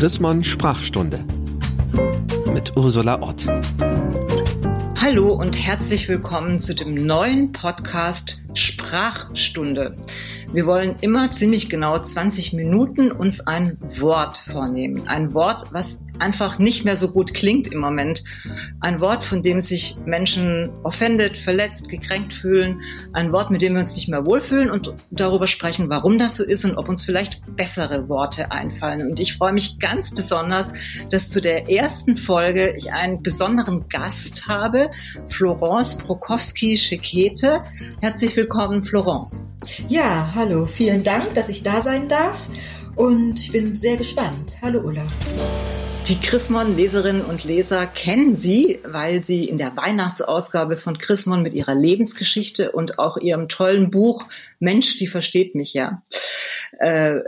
Chrismon Sprachstunde mit Ursula Ott. Hallo und herzlich willkommen zu dem neuen Podcast Sprachstunde. Wir wollen immer ziemlich genau 20 Minuten uns ein Wort vornehmen. Ein Wort, was einfach nicht mehr so gut klingt im Moment. Ein Wort, von dem sich Menschen offended, verletzt, gekränkt fühlen. Ein Wort, mit dem wir uns nicht mehr wohlfühlen und darüber sprechen, warum das so ist und ob uns vielleicht bessere Worte einfallen. Und ich freue mich ganz besonders, dass zu der ersten Folge ich einen besonderen Gast habe, Florence Prokowski-Schekete. Herzlich willkommen, Florence. Ja, hallo, vielen Dank, dass ich da sein darf und ich bin sehr gespannt. Hallo Ulla. Die Chrismon-Leserinnen und Leser kennen sie, weil sie in der Weihnachtsausgabe von Chrismon mit ihrer Lebensgeschichte und auch ihrem tollen Buch Mensch, die versteht mich ja. Äh,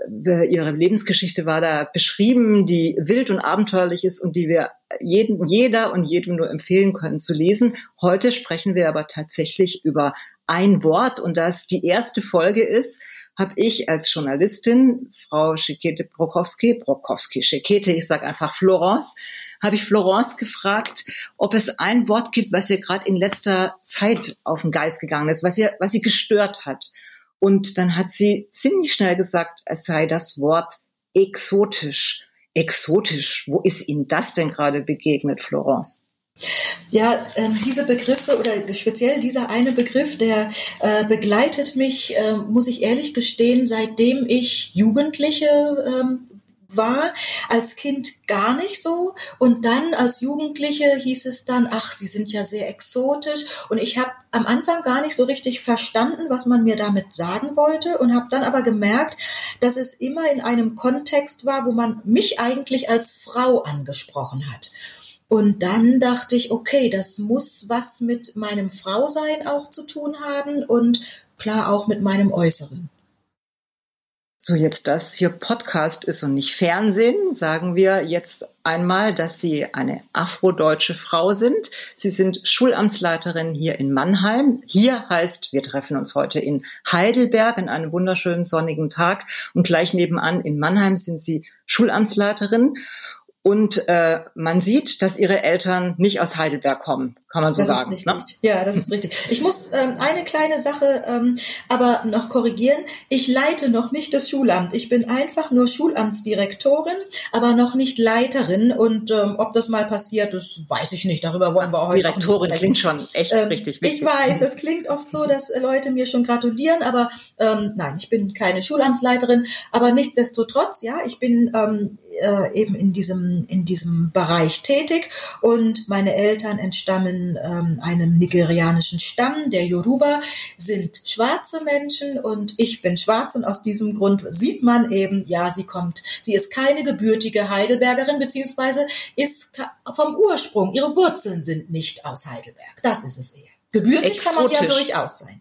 ihre Lebensgeschichte war da beschrieben, die wild und abenteuerlich ist und die wir jeden, jeder und jedem nur empfehlen können zu lesen. Heute sprechen wir aber tatsächlich über ein Wort und das die erste Folge ist, habe ich als Journalistin, Frau Schikete Brokowski, Brokowski, Schikete, ich sage einfach Florence, habe ich Florence gefragt, ob es ein Wort gibt, was ihr gerade in letzter Zeit auf den Geist gegangen ist, was ihr, was sie gestört hat. Und dann hat sie ziemlich schnell gesagt, es sei das Wort exotisch. Exotisch. Wo ist Ihnen das denn gerade begegnet, Florence? Ja, äh, diese Begriffe oder speziell dieser eine Begriff, der äh, begleitet mich, äh, muss ich ehrlich gestehen, seitdem ich Jugendliche ähm, war, als Kind gar nicht so und dann als Jugendliche hieß es dann, ach, sie sind ja sehr exotisch und ich habe am Anfang gar nicht so richtig verstanden, was man mir damit sagen wollte und habe dann aber gemerkt, dass es immer in einem Kontext war, wo man mich eigentlich als Frau angesprochen hat. Und dann dachte ich, okay, das muss was mit meinem Frausein auch zu tun haben und klar auch mit meinem Äußeren. So, jetzt das hier Podcast ist und nicht Fernsehen, sagen wir jetzt einmal, dass Sie eine afrodeutsche Frau sind. Sie sind Schulamtsleiterin hier in Mannheim. Hier heißt, wir treffen uns heute in Heidelberg an einem wunderschönen sonnigen Tag und gleich nebenan in Mannheim sind Sie Schulamtsleiterin. Und äh, man sieht, dass ihre Eltern nicht aus Heidelberg kommen, kann man so das sagen. Ist richtig. Ne? Ja, das ist richtig. Ich muss ähm, eine kleine Sache ähm, aber noch korrigieren. Ich leite noch nicht das Schulamt. Ich bin einfach nur Schulamtsdirektorin, aber noch nicht Leiterin. Und ähm, ob das mal passiert, das weiß ich nicht. Darüber wollen wir heute Direktorin klingt schon echt ähm, richtig wichtig. Ich weiß, das klingt oft so, dass Leute mir schon gratulieren, aber ähm, nein, ich bin keine Schulamtsleiterin. Aber nichtsdestotrotz, ja, ich bin ähm, äh, eben in diesem in diesem Bereich tätig und meine Eltern entstammen ähm, einem nigerianischen Stamm, der Yoruba, sind schwarze Menschen und ich bin schwarz und aus diesem Grund sieht man eben, ja, sie kommt, sie ist keine gebürtige Heidelbergerin, beziehungsweise ist vom Ursprung, ihre Wurzeln sind nicht aus Heidelberg. Das ist es eher. Gebürtig exotisch. kann man ja durchaus sein.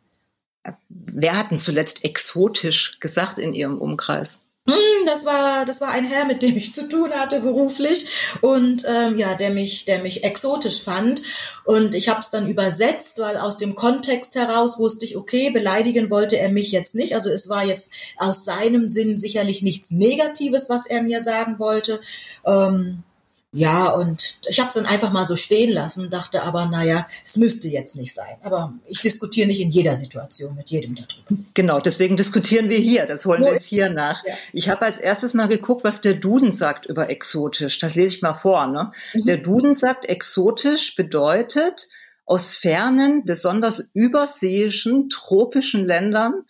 Wer hat denn zuletzt exotisch gesagt in Ihrem Umkreis? Hm, das war, das war ein Herr, mit dem ich zu tun hatte beruflich. Und ähm, ja, der mich, der mich exotisch fand. Und ich habe es dann übersetzt, weil aus dem Kontext heraus wusste ich, okay, beleidigen wollte er mich jetzt nicht, also es war jetzt aus seinem Sinn sicherlich nichts Negatives, was er mir sagen wollte. Ähm, ja, und ich habe es dann einfach mal so stehen lassen, dachte aber, naja, es müsste jetzt nicht sein. Aber ich diskutiere nicht in jeder Situation mit jedem darüber. Genau, deswegen diskutieren wir hier. Das holen so wir jetzt hier nach. Ja. Ich habe als erstes mal geguckt, was der Duden sagt über exotisch. Das lese ich mal vor. Ne? Mhm. Der Duden sagt, exotisch bedeutet aus fernen, besonders überseeischen, tropischen Ländern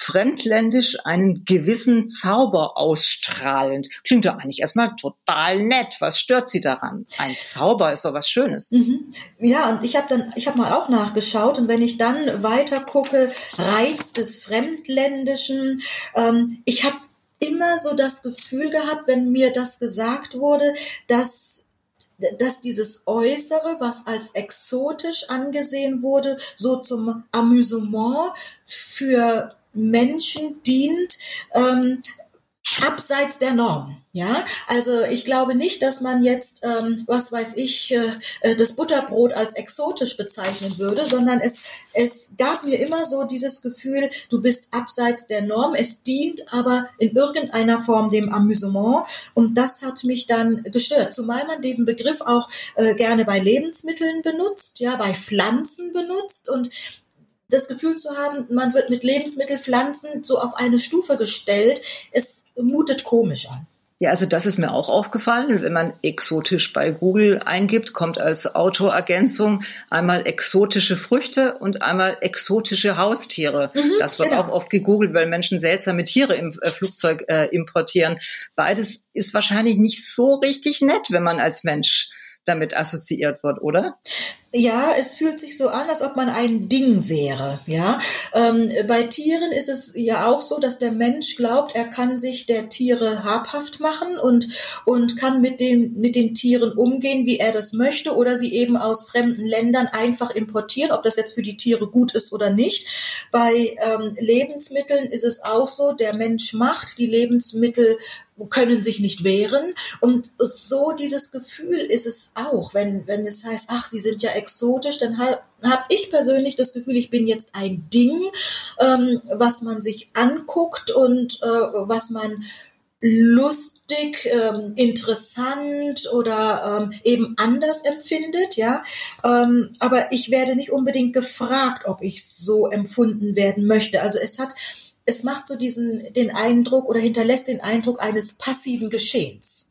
fremdländisch einen gewissen Zauber ausstrahlend. Klingt doch eigentlich erstmal total nett. Was stört Sie daran? Ein Zauber ist doch was Schönes. Mhm. Ja, und ich habe dann, ich habe mal auch nachgeschaut und wenn ich dann weiter gucke, Reiz des Fremdländischen, ähm, ich habe immer so das Gefühl gehabt, wenn mir das gesagt wurde, dass dass dieses Äußere, was als exotisch angesehen wurde, so zum Amüsement für Menschen dient, ähm, abseits der Norm. Ja, also ich glaube nicht, dass man jetzt, ähm, was weiß ich, äh, äh, das Butterbrot als exotisch bezeichnen würde, sondern es, es gab mir immer so dieses Gefühl, du bist abseits der Norm, es dient aber in irgendeiner Form dem Amüsement und das hat mich dann gestört. Zumal man diesen Begriff auch äh, gerne bei Lebensmitteln benutzt, ja, bei Pflanzen benutzt und das Gefühl zu haben, man wird mit Lebensmittelpflanzen so auf eine Stufe gestellt, es mutet komisch an. Ja, also das ist mir auch aufgefallen. Wenn man exotisch bei Google eingibt, kommt als Autoergänzung einmal exotische Früchte und einmal exotische Haustiere. Mhm, das wird genau. auch oft gegoogelt, weil Menschen seltsame Tiere im äh, Flugzeug äh, importieren. Beides ist wahrscheinlich nicht so richtig nett, wenn man als Mensch damit assoziiert wird, oder? Ja, es fühlt sich so an, als ob man ein Ding wäre. Ja, ähm, bei Tieren ist es ja auch so, dass der Mensch glaubt, er kann sich der Tiere habhaft machen und und kann mit den mit den Tieren umgehen, wie er das möchte, oder sie eben aus fremden Ländern einfach importieren, ob das jetzt für die Tiere gut ist oder nicht. Bei ähm, Lebensmitteln ist es auch so, der Mensch macht die Lebensmittel können sich nicht wehren. Und so dieses Gefühl ist es auch, wenn, wenn es heißt, ach, sie sind ja exotisch, dann habe hab ich persönlich das Gefühl, ich bin jetzt ein Ding, ähm, was man sich anguckt und äh, was man lustig, ähm, interessant oder ähm, eben anders empfindet, ja. Ähm, aber ich werde nicht unbedingt gefragt, ob ich so empfunden werden möchte. Also es hat es macht so diesen, den Eindruck oder hinterlässt den Eindruck eines passiven Geschehens.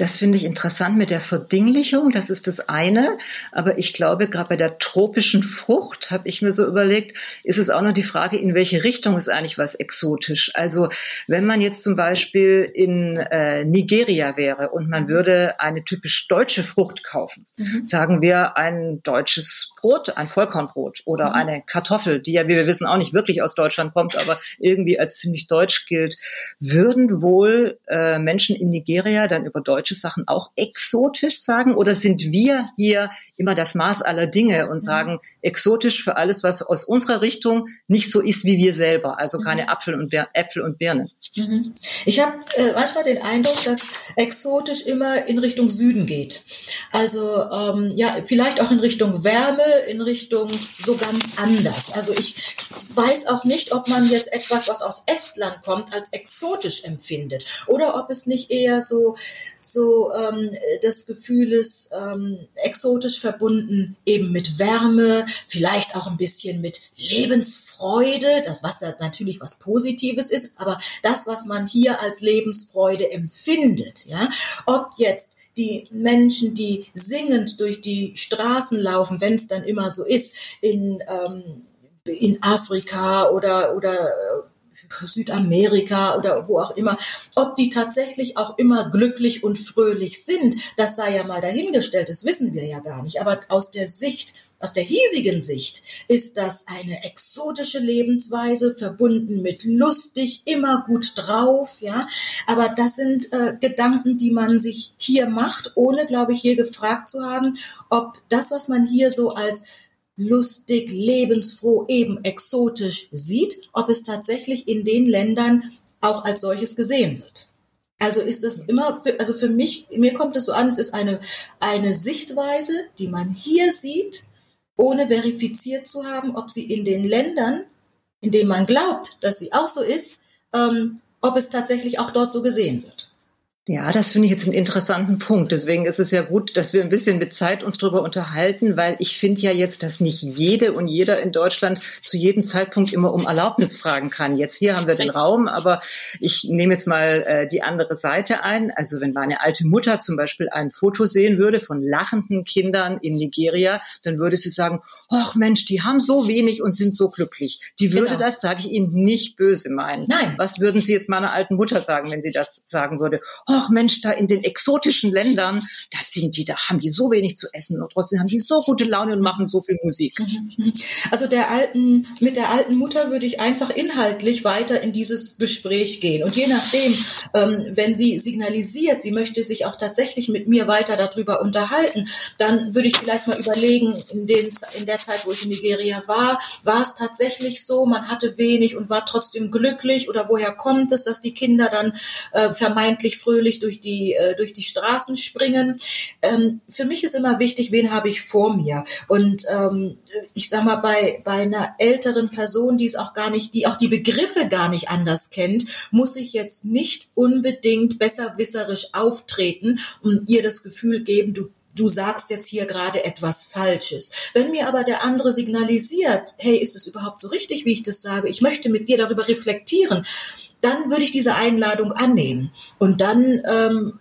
Das finde ich interessant mit der Verdinglichung. Das ist das eine. Aber ich glaube, gerade bei der tropischen Frucht habe ich mir so überlegt, ist es auch noch die Frage, in welche Richtung ist eigentlich was exotisch? Also wenn man jetzt zum Beispiel in äh, Nigeria wäre und man würde eine typisch deutsche Frucht kaufen, mhm. sagen wir ein deutsches Brot, ein Vollkornbrot oder mhm. eine Kartoffel, die ja, wie wir wissen, auch nicht wirklich aus Deutschland kommt, aber irgendwie als ziemlich deutsch gilt, würden wohl äh, Menschen in Nigeria dann über deutsche deutsche Sachen auch exotisch sagen? Oder sind wir hier immer das Maß aller Dinge und mhm. sagen exotisch für alles, was aus unserer Richtung nicht so ist wie wir selber? Also mhm. keine Apfel und Äpfel und Birnen. Mhm. Ich habe äh, manchmal den Eindruck, dass exotisch immer in Richtung Süden geht. Also ähm, ja, vielleicht auch in Richtung Wärme, in Richtung so ganz anders. Also ich weiß auch nicht, ob man jetzt etwas, was aus Estland kommt, als exotisch empfindet oder ob es nicht eher so so ähm, das Gefühl ist, ähm, exotisch verbunden eben mit Wärme, vielleicht auch ein bisschen mit Lebensfreude, das was natürlich was Positives ist, aber das, was man hier als Lebensfreude empfindet, ja, ob jetzt die Menschen, die singend durch die Straßen laufen, wenn es dann immer so ist, in ähm, in Afrika oder oder äh, Südamerika oder wo auch immer, ob die tatsächlich auch immer glücklich und fröhlich sind, das sei ja mal dahingestellt, das wissen wir ja gar nicht. Aber aus der Sicht aus der hiesigen Sicht ist das eine exotische Lebensweise, verbunden mit lustig, immer gut drauf, ja. Aber das sind äh, Gedanken, die man sich hier macht, ohne, glaube ich, hier gefragt zu haben, ob das, was man hier so als lustig, lebensfroh, eben exotisch sieht, ob es tatsächlich in den Ländern auch als solches gesehen wird. Also ist das immer, für, also für mich, mir kommt es so an, es ist eine, eine Sichtweise, die man hier sieht, ohne verifiziert zu haben, ob sie in den Ländern, in denen man glaubt, dass sie auch so ist, ähm, ob es tatsächlich auch dort so gesehen wird. Ja, das finde ich jetzt einen interessanten Punkt. Deswegen ist es ja gut, dass wir ein bisschen mit Zeit uns darüber unterhalten, weil ich finde ja jetzt, dass nicht jede und jeder in Deutschland zu jedem Zeitpunkt immer um Erlaubnis fragen kann. Jetzt hier haben wir den Raum, aber ich nehme jetzt mal äh, die andere Seite ein. Also wenn meine alte Mutter zum Beispiel ein Foto sehen würde von lachenden Kindern in Nigeria, dann würde sie sagen, ach Mensch, die haben so wenig und sind so glücklich. Die würde genau. das, sage ich Ihnen, nicht böse meinen. Nein. Was würden Sie jetzt meiner alten Mutter sagen, wenn sie das sagen würde? Oh, ach Mensch, da in den exotischen Ländern, da sind die, da haben die so wenig zu essen und trotzdem haben die so gute Laune und machen so viel Musik. Also der alten, mit der alten Mutter würde ich einfach inhaltlich weiter in dieses Gespräch gehen. Und je nachdem, ähm, wenn sie signalisiert, sie möchte sich auch tatsächlich mit mir weiter darüber unterhalten, dann würde ich vielleicht mal überlegen, in, den, in der Zeit, wo ich in Nigeria war, war es tatsächlich so, man hatte wenig und war trotzdem glücklich oder woher kommt es, dass die Kinder dann äh, vermeintlich fröhlich durch die, äh, durch die Straßen springen. Ähm, für mich ist immer wichtig, wen habe ich vor mir. Und ähm, ich sag mal, bei, bei einer älteren Person, die es auch gar nicht, die auch die Begriffe gar nicht anders kennt, muss ich jetzt nicht unbedingt besserwisserisch auftreten und ihr das Gefühl geben, du du sagst jetzt hier gerade etwas Falsches. Wenn mir aber der andere signalisiert, hey, ist es überhaupt so richtig, wie ich das sage? Ich möchte mit dir darüber reflektieren, dann würde ich diese Einladung annehmen. Und dann, ähm,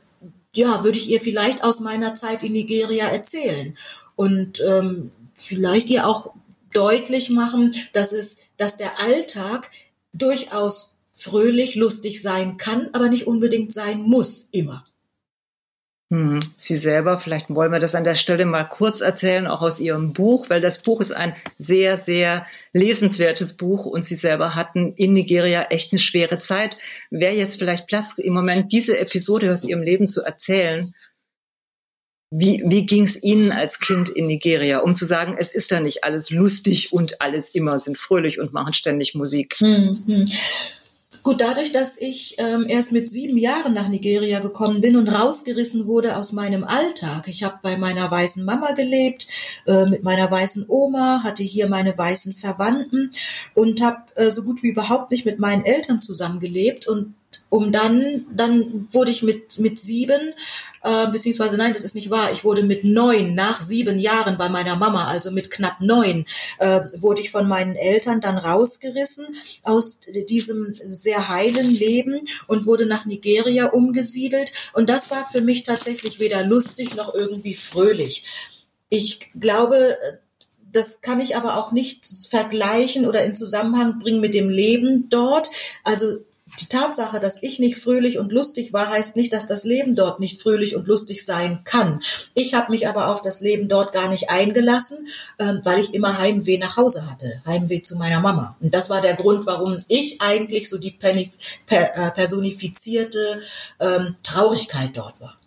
ja, würde ich ihr vielleicht aus meiner Zeit in Nigeria erzählen. Und ähm, vielleicht ihr auch deutlich machen, dass es, dass der Alltag durchaus fröhlich, lustig sein kann, aber nicht unbedingt sein muss, immer. Hm, Sie selber, vielleicht wollen wir das an der Stelle mal kurz erzählen, auch aus Ihrem Buch, weil das Buch ist ein sehr, sehr lesenswertes Buch und Sie selber hatten in Nigeria echt eine schwere Zeit. Wäre jetzt vielleicht Platz im Moment, diese Episode aus Ihrem Leben zu erzählen? Wie, wie ging es Ihnen als Kind in Nigeria, um zu sagen, es ist da nicht alles lustig und alles immer sind fröhlich und machen ständig Musik? Hm, hm. Gut, dadurch, dass ich ähm, erst mit sieben Jahren nach Nigeria gekommen bin und rausgerissen wurde aus meinem Alltag. Ich habe bei meiner weißen Mama gelebt, äh, mit meiner weißen Oma, hatte hier meine weißen Verwandten und habe äh, so gut wie überhaupt nicht mit meinen Eltern zusammengelebt und um dann, dann wurde ich mit, mit sieben, äh, beziehungsweise nein, das ist nicht wahr, ich wurde mit neun, nach sieben Jahren bei meiner Mama, also mit knapp neun, äh, wurde ich von meinen Eltern dann rausgerissen aus diesem sehr heilen Leben und wurde nach Nigeria umgesiedelt. Und das war für mich tatsächlich weder lustig noch irgendwie fröhlich. Ich glaube, das kann ich aber auch nicht vergleichen oder in Zusammenhang bringen mit dem Leben dort. Also die Tatsache, dass ich nicht fröhlich und lustig war, heißt nicht, dass das Leben dort nicht fröhlich und lustig sein kann. Ich habe mich aber auf das Leben dort gar nicht eingelassen, ähm, weil ich immer Heimweh nach Hause hatte, Heimweh zu meiner Mama. Und das war der Grund, warum ich eigentlich so die äh, personifizierte ähm, Traurigkeit dort war.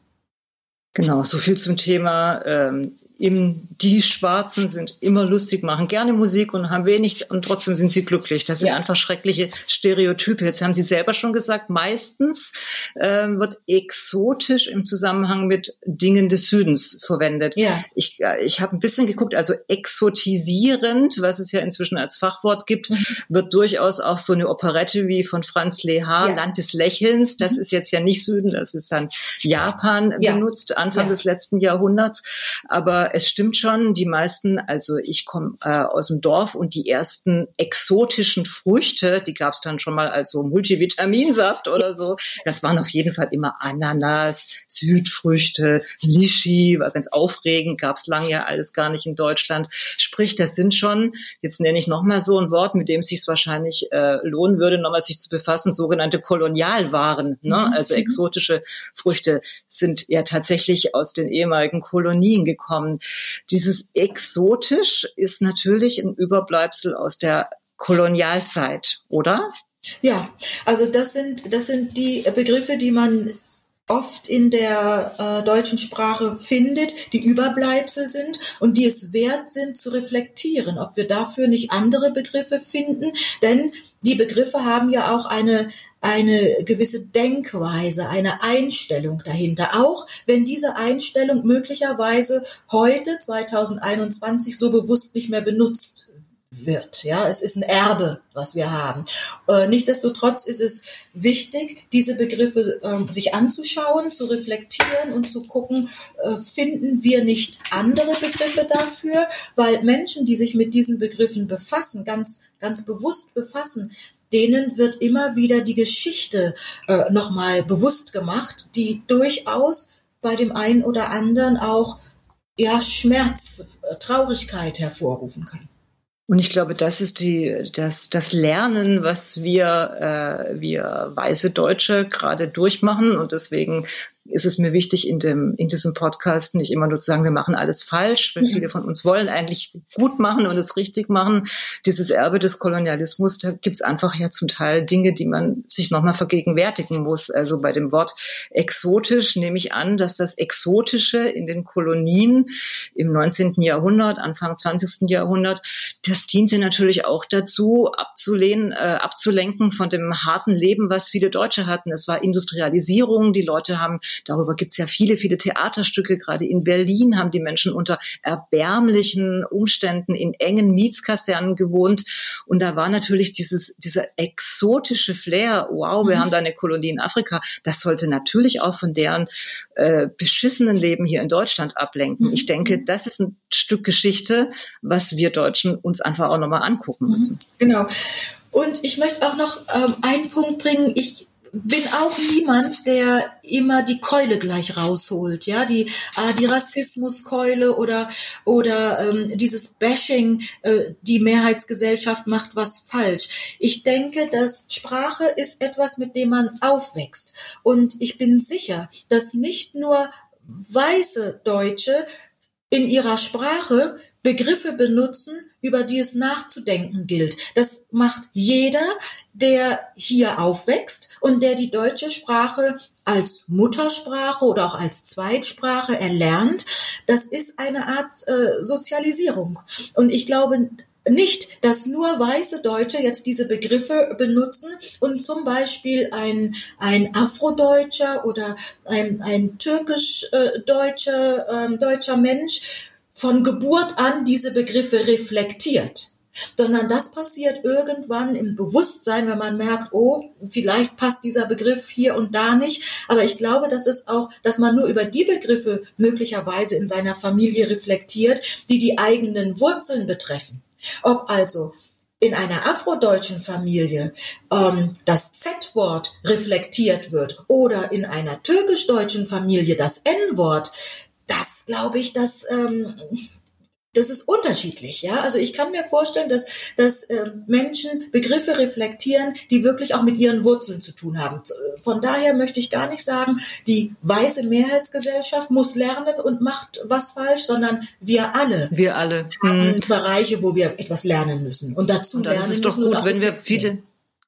Genau, so viel zum Thema ähm, eben die Schwarzen sind immer lustig, machen gerne Musik und haben wenig und trotzdem sind sie glücklich. Das sind ja. einfach schreckliche Stereotype. Jetzt haben Sie selber schon gesagt, meistens äh, wird exotisch im Zusammenhang mit Dingen des Südens verwendet. Ja. Ich, äh, ich habe ein bisschen geguckt, also exotisierend, was es ja inzwischen als Fachwort gibt, mhm. wird durchaus auch so eine Operette wie von Franz Lehar, ja. Land des Lächelns. Das mhm. ist jetzt ja nicht Süden, das ist dann Japan ja. benutzt, Anfang des letzten Jahrhunderts. Aber es stimmt schon, die meisten, also ich komme äh, aus dem Dorf und die ersten exotischen Früchte, die gab es dann schon mal als so Multivitaminsaft oder so. Das waren auf jeden Fall immer Ananas, Südfrüchte, Lischi, war ganz aufregend, gab es lange ja alles gar nicht in Deutschland. Sprich, das sind schon, jetzt nenne ich nochmal so ein Wort, mit dem es sich wahrscheinlich äh, lohnen würde, nochmal sich zu befassen, sogenannte Kolonialwaren. Ne? Mhm. Also exotische Früchte sind ja tatsächlich aus den ehemaligen Kolonien gekommen. Dieses exotisch ist natürlich ein Überbleibsel aus der Kolonialzeit, oder? Ja, also das sind, das sind die Begriffe, die man oft in der äh, deutschen Sprache findet, die Überbleibsel sind und die es wert sind zu reflektieren, ob wir dafür nicht andere Begriffe finden, denn die Begriffe haben ja auch eine eine gewisse Denkweise, eine Einstellung dahinter. Auch wenn diese Einstellung möglicherweise heute, 2021, so bewusst nicht mehr benutzt wird. Ja, es ist ein Erbe, was wir haben. Äh, nichtsdestotrotz ist es wichtig, diese Begriffe äh, sich anzuschauen, zu reflektieren und zu gucken, äh, finden wir nicht andere Begriffe dafür, weil Menschen, die sich mit diesen Begriffen befassen, ganz, ganz bewusst befassen, denen wird immer wieder die Geschichte äh, nochmal bewusst gemacht, die durchaus bei dem einen oder anderen auch ja, Schmerz, Traurigkeit hervorrufen kann. Und ich glaube, das ist die, das, das Lernen, was wir, äh, wir weiße Deutsche gerade durchmachen. Und deswegen ist es mir wichtig, in, dem, in diesem Podcast nicht immer nur zu sagen, wir machen alles falsch, weil viele von uns wollen eigentlich gut machen und es richtig machen. Dieses Erbe des Kolonialismus, da gibt es einfach ja zum Teil Dinge, die man sich nochmal vergegenwärtigen muss. Also bei dem Wort exotisch nehme ich an, dass das Exotische in den Kolonien im 19. Jahrhundert, Anfang 20. Jahrhundert, das diente natürlich auch dazu, abzulehnen, äh, abzulenken von dem harten Leben, was viele Deutsche hatten. Es war Industrialisierung, die Leute haben Darüber gibt es ja viele, viele Theaterstücke. Gerade in Berlin haben die Menschen unter erbärmlichen Umständen in engen Mietskasernen gewohnt. Und da war natürlich dieses, dieser exotische Flair, wow, wir mhm. haben da eine Kolonie in Afrika. Das sollte natürlich auch von deren äh, beschissenen Leben hier in Deutschland ablenken. Mhm. Ich denke, das ist ein Stück Geschichte, was wir Deutschen uns einfach auch nochmal angucken mhm. müssen. Genau. Und ich möchte auch noch ähm, einen Punkt bringen. Ich bin auch niemand, der immer die Keule gleich rausholt, ja, die äh, die Rassismuskeule oder oder ähm, dieses Bashing, äh, die Mehrheitsgesellschaft macht was falsch. Ich denke, dass Sprache ist etwas, mit dem man aufwächst und ich bin sicher, dass nicht nur weiße Deutsche in ihrer Sprache Begriffe benutzen, über die es nachzudenken gilt. Das macht jeder, der hier aufwächst und der die deutsche Sprache als Muttersprache oder auch als Zweitsprache erlernt. Das ist eine Art äh, Sozialisierung. Und ich glaube, nicht, dass nur weiße Deutsche jetzt diese Begriffe benutzen und zum Beispiel ein, ein Afrodeutscher oder ein, ein türkisch-deutscher äh, deutscher Mensch von Geburt an diese Begriffe reflektiert sondern das passiert irgendwann im Bewusstsein, wenn man merkt, oh, vielleicht passt dieser Begriff hier und da nicht. Aber ich glaube, dass es auch, dass man nur über die Begriffe möglicherweise in seiner Familie reflektiert, die die eigenen Wurzeln betreffen. Ob also in einer afrodeutschen Familie ähm, das Z-Wort reflektiert wird oder in einer türkisch-deutschen Familie das N-Wort, das glaube ich, dass ähm, das ist unterschiedlich, ja. Also ich kann mir vorstellen, dass, dass äh, Menschen Begriffe reflektieren, die wirklich auch mit ihren Wurzeln zu tun haben. Von daher möchte ich gar nicht sagen, die weiße Mehrheitsgesellschaft muss lernen und macht was falsch, sondern wir alle. Wir alle. Haben hm. Bereiche, wo wir etwas lernen müssen. Und dazu und lernen ist es doch gut, wenn wir viele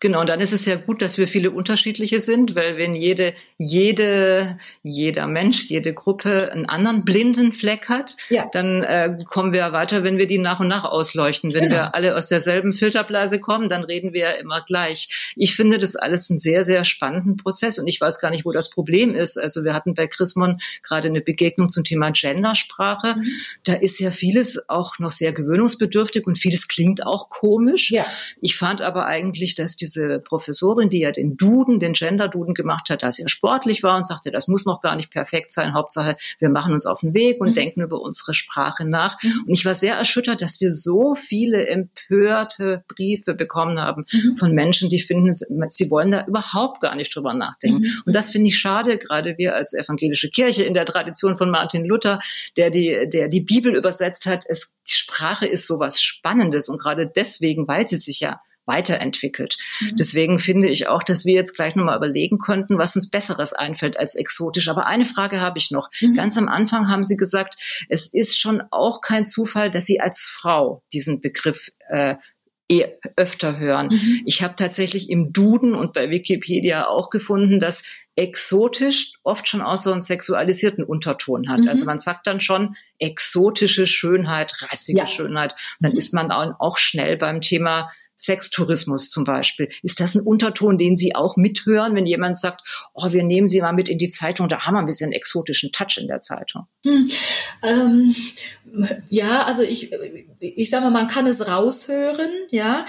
Genau, und dann ist es ja gut, dass wir viele unterschiedliche sind, weil wenn jede, jede, jeder Mensch, jede Gruppe einen anderen blinden Fleck hat, ja. dann äh, kommen wir weiter, wenn wir die nach und nach ausleuchten. Wenn genau. wir alle aus derselben Filterblase kommen, dann reden wir ja immer gleich. Ich finde das alles einen sehr, sehr spannenden Prozess und ich weiß gar nicht, wo das Problem ist. Also wir hatten bei Chrismon gerade eine Begegnung zum Thema Gendersprache. Mhm. Da ist ja vieles auch noch sehr gewöhnungsbedürftig und vieles klingt auch komisch. Ja. Ich fand aber eigentlich, dass die diese Professorin, die ja den Duden, den Gender-Duden gemacht hat, da sehr sportlich war und sagte, das muss noch gar nicht perfekt sein. Hauptsache, wir machen uns auf den Weg und mhm. denken über unsere Sprache nach. Mhm. Und ich war sehr erschüttert, dass wir so viele empörte Briefe bekommen haben mhm. von Menschen, die finden, sie wollen da überhaupt gar nicht drüber nachdenken. Mhm. Und das finde ich schade, gerade wir als evangelische Kirche in der Tradition von Martin Luther, der die, der die Bibel übersetzt hat. Es, die Sprache ist sowas Spannendes und gerade deswegen, weil sie sich ja weiterentwickelt. Mhm. Deswegen finde ich auch, dass wir jetzt gleich nochmal überlegen könnten, was uns Besseres einfällt als exotisch. Aber eine Frage habe ich noch. Mhm. Ganz am Anfang haben Sie gesagt, es ist schon auch kein Zufall, dass Sie als Frau diesen Begriff äh, eh öfter hören. Mhm. Ich habe tatsächlich im Duden und bei Wikipedia auch gefunden, dass exotisch oft schon auch so einen sexualisierten Unterton hat. Mhm. Also man sagt dann schon exotische Schönheit, rassige ja. Schönheit. Dann mhm. ist man auch schnell beim Thema Sextourismus zum Beispiel. Ist das ein Unterton, den Sie auch mithören, wenn jemand sagt, oh, wir nehmen Sie mal mit in die Zeitung, da haben wir ein bisschen exotischen Touch in der Zeitung? Hm, ähm, ja, also ich, ich sage mal, man kann es raushören, ja.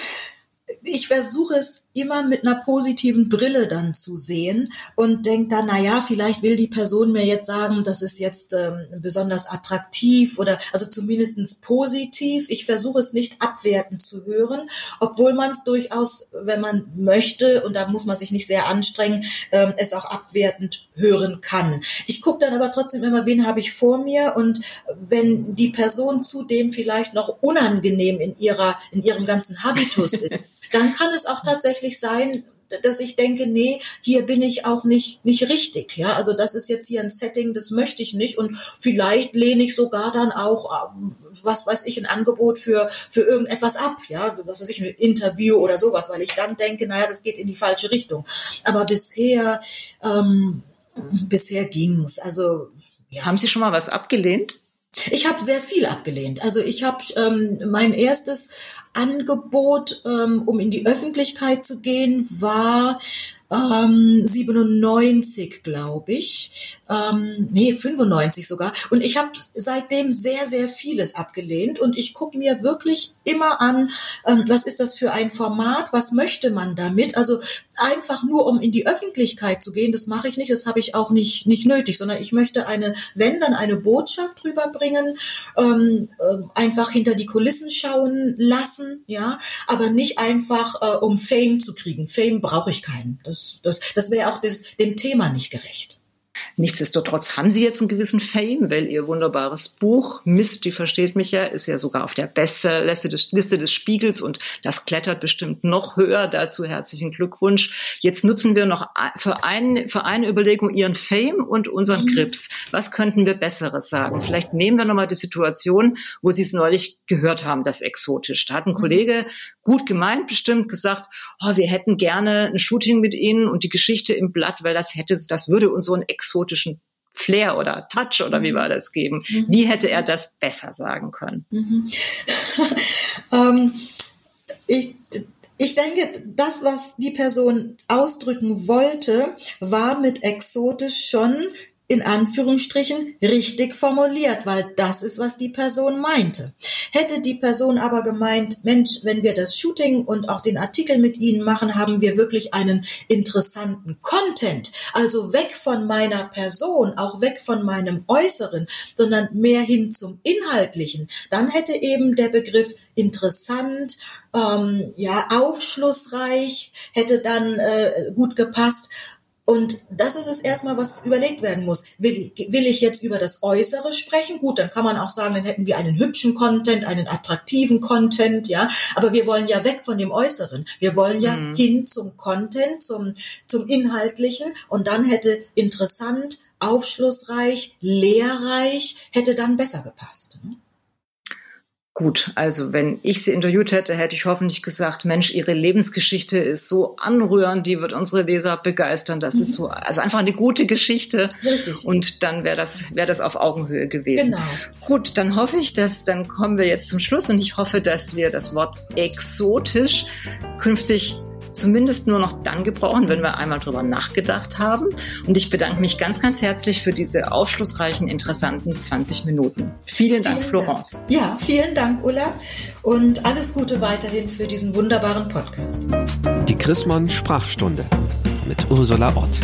Ich versuche es immer mit einer positiven Brille dann zu sehen und denkt dann, na ja, vielleicht will die Person mir jetzt sagen, das ist jetzt ähm, besonders attraktiv oder also zumindestens positiv. Ich versuche es nicht abwertend zu hören, obwohl man es durchaus, wenn man möchte, und da muss man sich nicht sehr anstrengen, ähm, es auch abwertend hören kann. Ich gucke dann aber trotzdem immer, wen habe ich vor mir und wenn die Person zudem vielleicht noch unangenehm in ihrer, in ihrem ganzen Habitus ist, dann kann es auch tatsächlich sein, dass ich denke, nee, hier bin ich auch nicht, nicht richtig. Ja, also das ist jetzt hier ein Setting, das möchte ich nicht. Und vielleicht lehne ich sogar dann auch, ähm, was weiß ich, ein Angebot für, für irgendetwas ab. Ja, was weiß ich, ein Interview oder sowas, weil ich dann denke, naja, das geht in die falsche Richtung. Aber bisher, ähm, bisher ging's. Also, ja. Haben Sie schon mal was abgelehnt? Ich habe sehr viel abgelehnt. Also ich habe ähm, mein erstes Angebot, ähm, um in die Öffentlichkeit zu gehen, war ähm, 97, glaube ich. Ähm, nee, 95 sogar. Und ich habe seitdem sehr, sehr vieles abgelehnt. Und ich gucke mir wirklich immer an, ähm, was ist das für ein Format, was möchte man damit? Also einfach nur, um in die Öffentlichkeit zu gehen, das mache ich nicht, das habe ich auch nicht, nicht nötig, sondern ich möchte eine, wenn dann eine Botschaft rüberbringen, ähm, äh, einfach hinter die Kulissen schauen lassen, ja, aber nicht einfach, äh, um Fame zu kriegen. Fame brauche ich keinen. Das das, das, wäre auch des, dem Thema nicht gerecht. Nichtsdestotrotz haben Sie jetzt einen gewissen Fame, weil Ihr wunderbares Buch Mist, die versteht mich ja, ist ja sogar auf der Bestsellerliste des, Liste des Spiegels und das klettert bestimmt noch höher. Dazu herzlichen Glückwunsch. Jetzt nutzen wir noch für, ein, für eine Überlegung Ihren Fame und unseren Grips. Mhm. Was könnten wir Besseres sagen? Vielleicht nehmen wir nochmal die Situation, wo Sie es neulich gehört haben, das exotisch. Da hat ein mhm. Kollege gut gemeint bestimmt gesagt, oh, wir hätten gerne ein Shooting mit Ihnen und die Geschichte im Blatt, weil das hätte, das würde uns so ein exotischen Flair oder Touch oder wie mhm. war das geben? Mhm. Wie hätte er das besser sagen können? Mhm. ähm, ich, ich denke, das, was die Person ausdrücken wollte, war mit exotisch schon in Anführungsstrichen richtig formuliert, weil das ist, was die Person meinte. Hätte die Person aber gemeint, Mensch, wenn wir das Shooting und auch den Artikel mit Ihnen machen, haben wir wirklich einen interessanten Content, also weg von meiner Person, auch weg von meinem Äußeren, sondern mehr hin zum Inhaltlichen, dann hätte eben der Begriff interessant, ähm, ja, aufschlussreich, hätte dann äh, gut gepasst. Und das ist es erstmal, was überlegt werden muss. Will, will ich jetzt über das Äußere sprechen? Gut, dann kann man auch sagen, dann hätten wir einen hübschen Content, einen attraktiven Content, ja. Aber wir wollen ja weg von dem Äußeren. Wir wollen ja mhm. hin zum Content, zum, zum Inhaltlichen. Und dann hätte interessant, aufschlussreich, lehrreich, hätte dann besser gepasst. Ne? Gut, also wenn ich sie interviewt hätte, hätte ich hoffentlich gesagt, Mensch, ihre Lebensgeschichte ist so anrührend, die wird unsere Leser begeistern. Das mhm. ist so, also einfach eine gute Geschichte. Richtig. Und dann wäre das, wäre das auf Augenhöhe gewesen. Genau. Gut, dann hoffe ich, dass, dann kommen wir jetzt zum Schluss und ich hoffe, dass wir das Wort exotisch künftig zumindest nur noch dann gebrauchen, wenn wir einmal drüber nachgedacht haben. Und ich bedanke mich ganz, ganz herzlich für diese aufschlussreichen, interessanten 20 Minuten. Vielen, vielen Dank, Florence. Dank. Ja, vielen Dank, Ulla. Und alles Gute weiterhin für diesen wunderbaren Podcast. Die Chrismon Sprachstunde mit Ursula Ott.